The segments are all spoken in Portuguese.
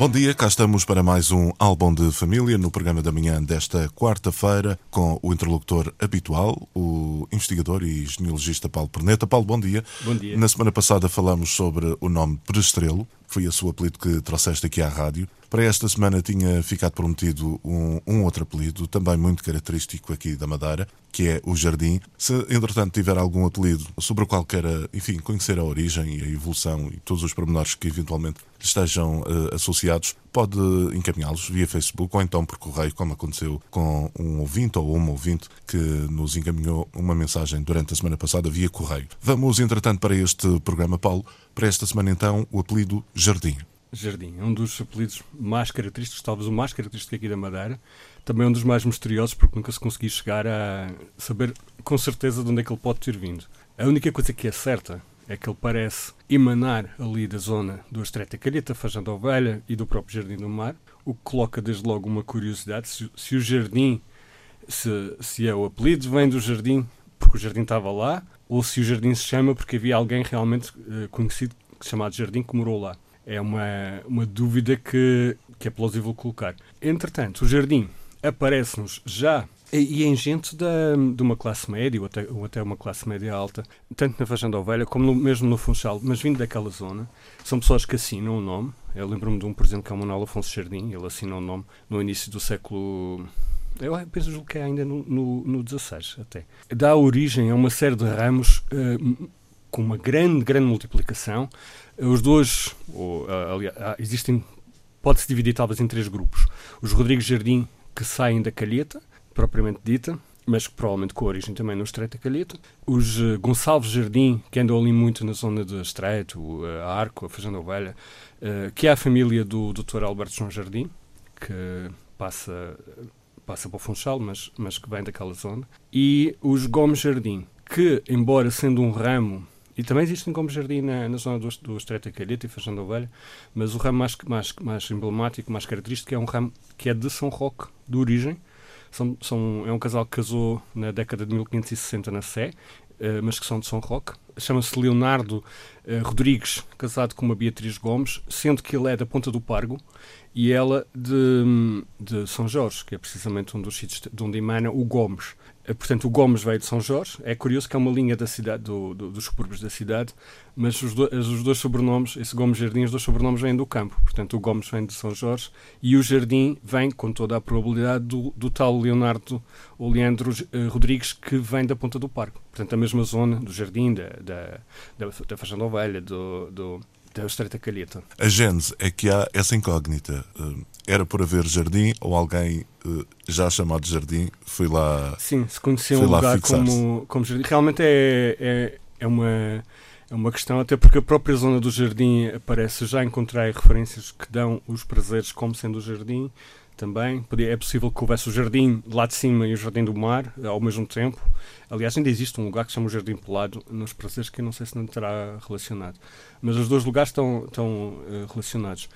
Bom dia, cá estamos para mais um álbum de família no programa da manhã desta quarta-feira com o interlocutor habitual, o investigador e genealogista Paulo Perneta. Paulo, bom dia. Bom dia. Na semana passada falamos sobre o nome Prestrelo, foi o seu apelido que trouxeste aqui à rádio. Para esta semana tinha ficado prometido um, um, outro apelido, também muito característico aqui da Madeira, que é o Jardim. Se, entretanto, tiver algum apelido sobre o qual queira, enfim, conhecer a origem e a evolução e todos os pormenores que eventualmente estejam uh, associados, pode encaminhá-los via Facebook ou então por correio, como aconteceu com um ouvinte ou uma ouvinte que nos encaminhou uma mensagem durante a semana passada via correio. Vamos, entretanto, para este programa, Paulo, para esta semana então, o apelido Jardim. Jardim, é um dos apelidos mais característicos, talvez o mais característico aqui da Madeira. Também um dos mais misteriosos, porque nunca se conseguiu chegar a saber com certeza de onde é que ele pode ter vindo. A única coisa que é certa é que ele parece emanar ali da zona do Estreita Calheta, Fajando Ovelha e do próprio Jardim do Mar, o que coloca desde logo uma curiosidade se, se o jardim, se, se é o apelido, vem do jardim porque o jardim estava lá, ou se o jardim se chama porque havia alguém realmente uh, conhecido chamado Jardim que morou lá. É uma, uma dúvida que, que é plausível colocar. Entretanto, o jardim aparece-nos já e em gente da, de uma classe média, ou até, ou até uma classe média alta, tanto na Fajanda Ovelha como no, mesmo no Funchal, mas vindo daquela zona, são pessoas que assinam o nome. Eu lembro-me de um, por exemplo, que é o Manuel Afonso Jardim, ele assinou o nome no início do século. Eu penso que é ainda no, no, no 16 até. Dá origem a uma série de ramos uh, com uma grande, grande multiplicação. Os dois, ou, aliás, existem, pode-se dividir talvez em três grupos. Os Rodrigues Jardim, que saem da Calheta, propriamente dita, mas que provavelmente com origem também no Estreito da Calheta. Os uh, Gonçalves Jardim, que andam ali muito na zona do Estreito, uh, a Arco, a Fazenda Ovelha, uh, que é a família do Dr. Alberto João Jardim, que passa, passa para o Funchal, mas, mas que vem daquela zona. E os Gomes Jardim, que, embora sendo um ramo e também existem como jardim na, na zona do, do Estreito da Calheta e Fazenda Ovelha, mas o ramo mais, mais, mais emblemático, mais característico, é um ramo que é de São Roque, de origem. São, são, é um casal que casou na década de 1560 na Sé, uh, mas que são de São Roque. Chama-se Leonardo uh, Rodrigues, casado com uma Beatriz Gomes, sendo que ele é da Ponta do Pargo e ela de, de São Jorge, que é precisamente um dos sítios de onde emana o Gomes. Eh, portanto, o Gomes veio de São Jorge. É curioso que é uma linha da cidade, do, do, dos subúrbios da cidade, mas os, do, os, dois sobrenomes, esse Gomes Jardim, os dois sobrenomes vêm do campo. Portanto, o Gomes vem de São Jorge e o Jardim vem, com toda a probabilidade, do, tal Leonardo ou Leandro uh, Rodrigues, que vem da Ponta do Parque. Portanto, a mesma zona do Jardim, da, da, da, da Fazenda Ovelha, do, do da Estreita Calheta. A gênese é que há essa incógnita. Uh, era por haver jardim ou alguém uh, já chamado jardim foi lá. Sim, se conhecia um lugar como, como jardim. Realmente é, é, é, uma, é uma questão, até porque a própria zona do jardim aparece. Já encontrei referências que dão os prazeres como sendo o jardim também. É possível que houvesse o jardim lá de cima e o jardim do mar ao mesmo tempo. Aliás, ainda existe um lugar que se chama o Jardim Pelado nos prazeres que eu não sei se não terá relacionado. Mas os dois lugares estão, estão uh, relacionados.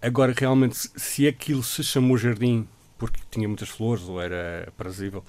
Agora, realmente, se aquilo se chamou jardim porque tinha muitas flores ou era aprazível,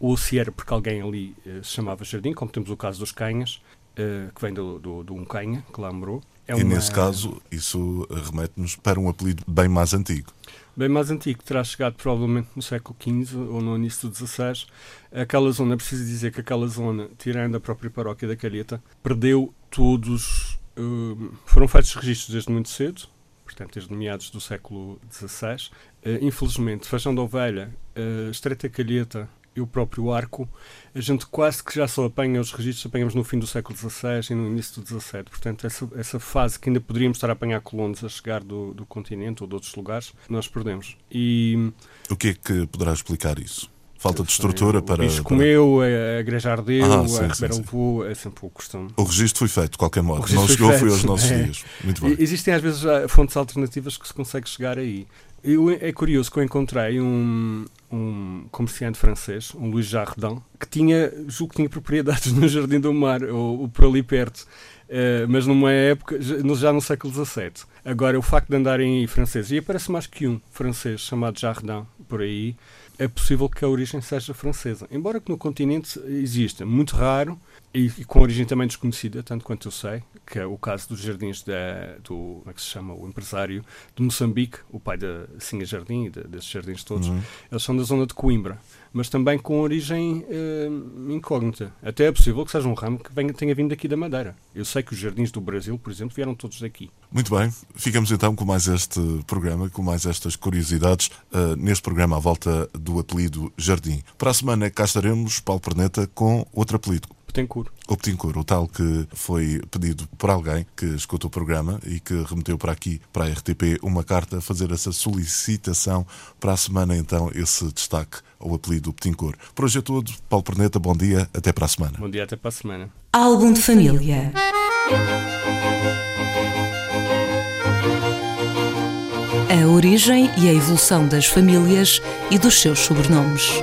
ou se era porque alguém ali uh, se chamava jardim, como temos o caso dos canhas, uh, que vem do, do, do um canha, que lá morou. É e uma... nesse caso, isso remete-nos para um apelido bem mais antigo. Bem mais antigo, terá chegado provavelmente no século XV ou no início do XVI. Aquela zona, é preciso dizer que aquela zona, tirando a própria paróquia da Calheta, perdeu todos. Uh, foram feitos registros desde muito cedo, portanto, desde meados do século XVI. Uh, infelizmente, Feijão da Ovelha, uh, Estreita Calheta e o próprio Arco, a gente quase que já só apanha os registros, apanhamos no fim do século XVI e no início do XVII. Portanto, essa, essa fase que ainda poderíamos estar a apanhar colonos a chegar do, do continente ou de outros lugares, nós perdemos. E... O que é que poderá explicar isso? Falta de estrutura para. O bicho comeu, a igreja ardeu, ah, sim, a Ribeira levou, é sempre o costume. O registro foi feito, de qualquer modo. Não chegou, foi aos nossos é. dias. Muito bem. Existem às vezes fontes alternativas que se consegue chegar aí. Eu, é curioso que eu encontrei um, um, comerciante francês, um Louis Jardin, que tinha, julgo que tinha propriedades no Jardim do Mar, ou, ou por ali perto. Uh, mas numa época, já no século XVII. Agora, o facto de andarem aí franceses, e aparece mais que um francês chamado Jardin por aí, é possível que a origem seja francesa. Embora que no continente exista, muito raro e, e com origem também desconhecida, tanto quanto eu sei, que é o caso dos jardins da, do, como é que se chama, o empresário de Moçambique, o pai da Sinha Jardim de, desses jardins todos, uhum. eles são da zona de Coimbra mas também com origem uh, incógnita. Até é possível que seja um ramo que venha, tenha vindo daqui da Madeira. Eu sei que os jardins do Brasil, por exemplo, vieram todos daqui. Muito bem, ficamos então com mais este programa, com mais estas curiosidades, uh, neste programa à volta do apelido Jardim. Para a semana cá estaremos, Paulo Perneta, com outro apelido. Petencourt. O Petencourt, o tal que foi pedido por alguém que escutou o programa e que remeteu para aqui, para a RTP, uma carta a fazer essa solicitação para a semana, então, esse destaque ao apelido Petencourt. Por hoje é tudo. Paulo Perneta, bom dia, até para a semana. Bom dia, até para a semana. Álbum de família. A origem e a evolução das famílias e dos seus sobrenomes.